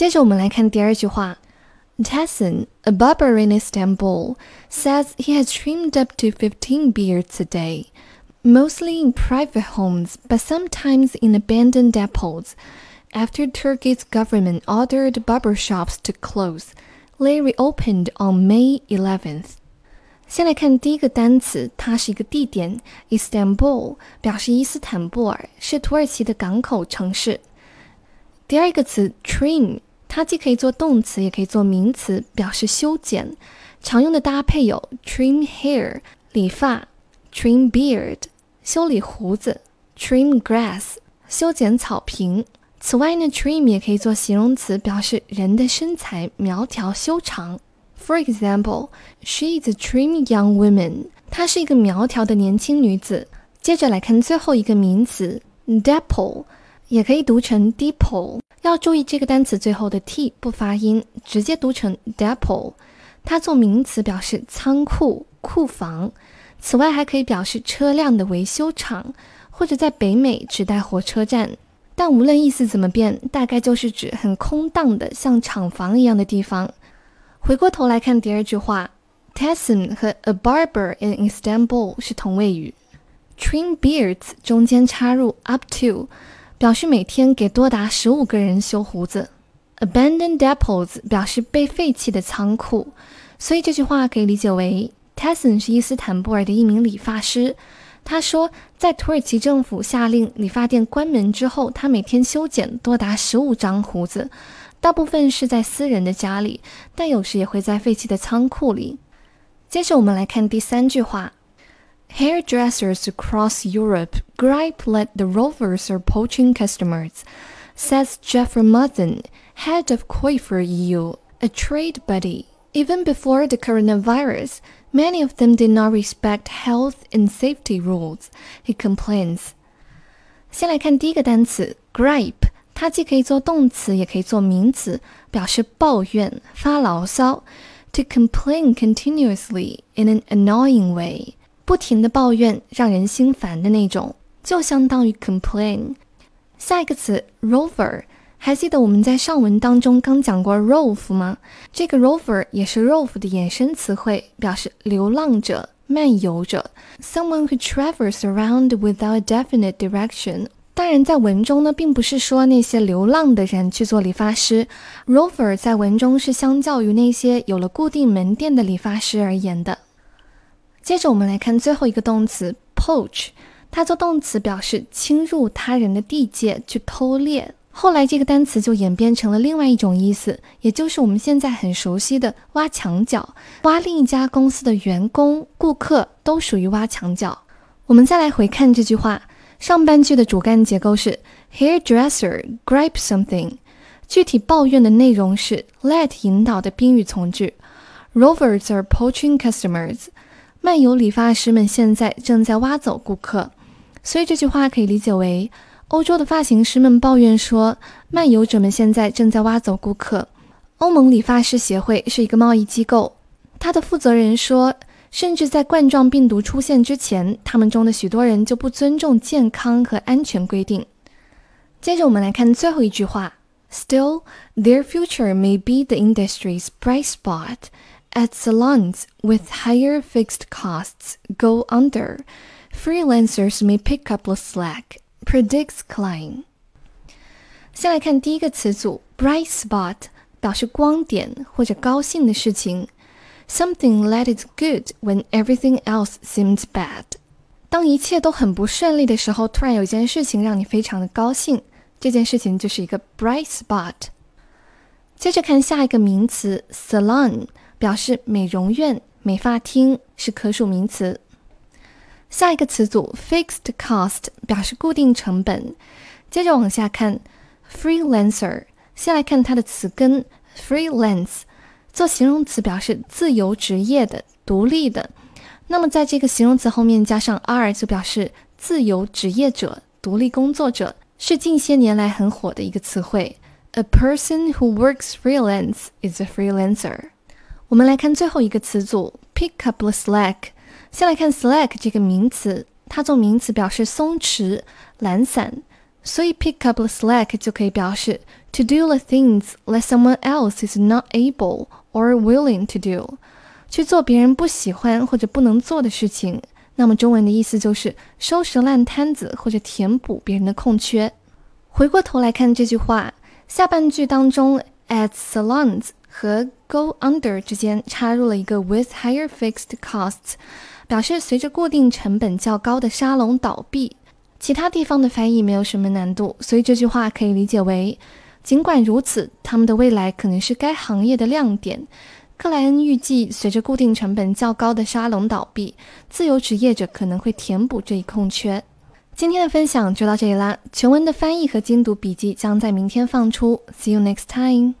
接着我们来看第二句话。Tessin, a barber in Istanbul, says he has trimmed up to 15 beards a day, mostly in private homes, but sometimes in abandoned depots. After Turkey's government ordered barber shops to close, they reopened on May 11th. 先来看第一个单词，它是一个地点，Istanbul 表示伊斯坦布尔，是土耳其的港口城市。第二个词 trim， 它既可以做动词，也可以做名词，表示修剪。常用的搭配有 trim hair 理发，trim beard 修理胡子，trim grass 修剪草坪。此外呢，trim 也可以做形容词，表示人的身材苗条修长。For example, she is a trim young woman. 她是一个苗条的年轻女子。接着来看最后一个名词，depot，也可以读成 depot。要注意这个单词最后的 t 不发音，直接读成 depot。它做名词表示仓库、库房。此外还可以表示车辆的维修厂，或者在北美指代火车站。但无论意思怎么变，大概就是指很空荡的，像厂房一样的地方。回过头来看第二句话 t e s s e n 和 a barber in Istanbul 是同位语，trim beards 中间插入 up to，表示每天给多达十五个人修胡子。abandoned depots 表示被废弃的仓库，所以这句话可以理解为 t e s s e n 是伊斯坦布尔的一名理发师。他说，在土耳其政府下令理发店关门之后，他每天修剪多达十五张胡子。大部分是在私人的家里，但有时也会在废弃的仓库里。接着我们来看第三句话 ：Hairdressers across Europe gripe that the rovers are poaching customers, says Jeffrey Mutton, head of Coiffure EU, a trade body. Even before the coronavirus, many of them did not respect health and safety rules. He complains. 先来看第一个单词 gripe。它既可以做动词，也可以做名词，表示抱怨、发牢骚。To complain continuously in an annoying way， 不停的抱怨，让人心烦的那种，就相当于 complain。下一个词 rover，还记得我们在上文当中刚讲过 rove 吗？这个 rover 也是 rove 的衍生词汇，表示流浪者、漫游者。Someone who travels around without a definite direction。当然，在文中呢，并不是说那些流浪的人去做理发师。Rover 在文中是相较于那些有了固定门店的理发师而言的。接着我们来看最后一个动词 poach，它做动词表示侵入他人的地界去偷猎。后来这个单词就演变成了另外一种意思，也就是我们现在很熟悉的挖墙脚，挖另一家公司的员工、顾客都属于挖墙脚。我们再来回看这句话。上半句的主干结构是 hairdresser gripe something，具体抱怨的内容是 let 引导的宾语从句。Rovers are poaching customers，漫游理发师们现在正在挖走顾客。所以这句话可以理解为，欧洲的发型师们抱怨说，漫游者们现在正在挖走顾客。欧盟理发师协会是一个贸易机构，它的负责人说。甚至在冠状病毒出现之前，他们中的许多人就不尊重健康和安全规定。接着我们来看最后一句话：Still, their future may be the industry's bright spot. As salons with higher fixed costs go under, freelancers may pick up the slack. Predicts Klein。先来看第一个词组：bright spot，表示光点或者高兴的事情。Something that is good when everything else seems bad。当一切都很不顺利的时候，突然有一件事情让你非常的高兴，这件事情就是一个 bright spot。接着看下一个名词 salon， 表示美容院、美发厅，是可数名词。下一个词组 fixed cost 表示固定成本。接着往下看 freelancer，先来看它的词根 freelance。做形容词表示自由职业的、独立的，那么在这个形容词后面加上 r 就表示自由职业者、独立工作者，是近些年来很火的一个词汇。A person who works freelance is a freelancer。我们来看最后一个词组，pick up the slack。先来看 slack 这个名词，它做名词表示松弛、懒散。所以 pick up the slack 就可以表示 to do the things that someone else is not able or willing to do，去做别人不喜欢或者不能做的事情。那么中文的意思就是收拾烂摊子或者填补别人的空缺。回过头来看这句话，下半句当中 at salons 和 go under 之间插入了一个 with higher fixed costs，表示随着固定成本较高的沙龙倒闭。其他地方的翻译没有什么难度，所以这句话可以理解为：尽管如此，他们的未来可能是该行业的亮点。克莱恩预计，随着固定成本较高的沙龙倒闭，自由职业者可能会填补这一空缺。今天的分享就到这里啦，全文的翻译和精读笔记将在明天放出。See you next time.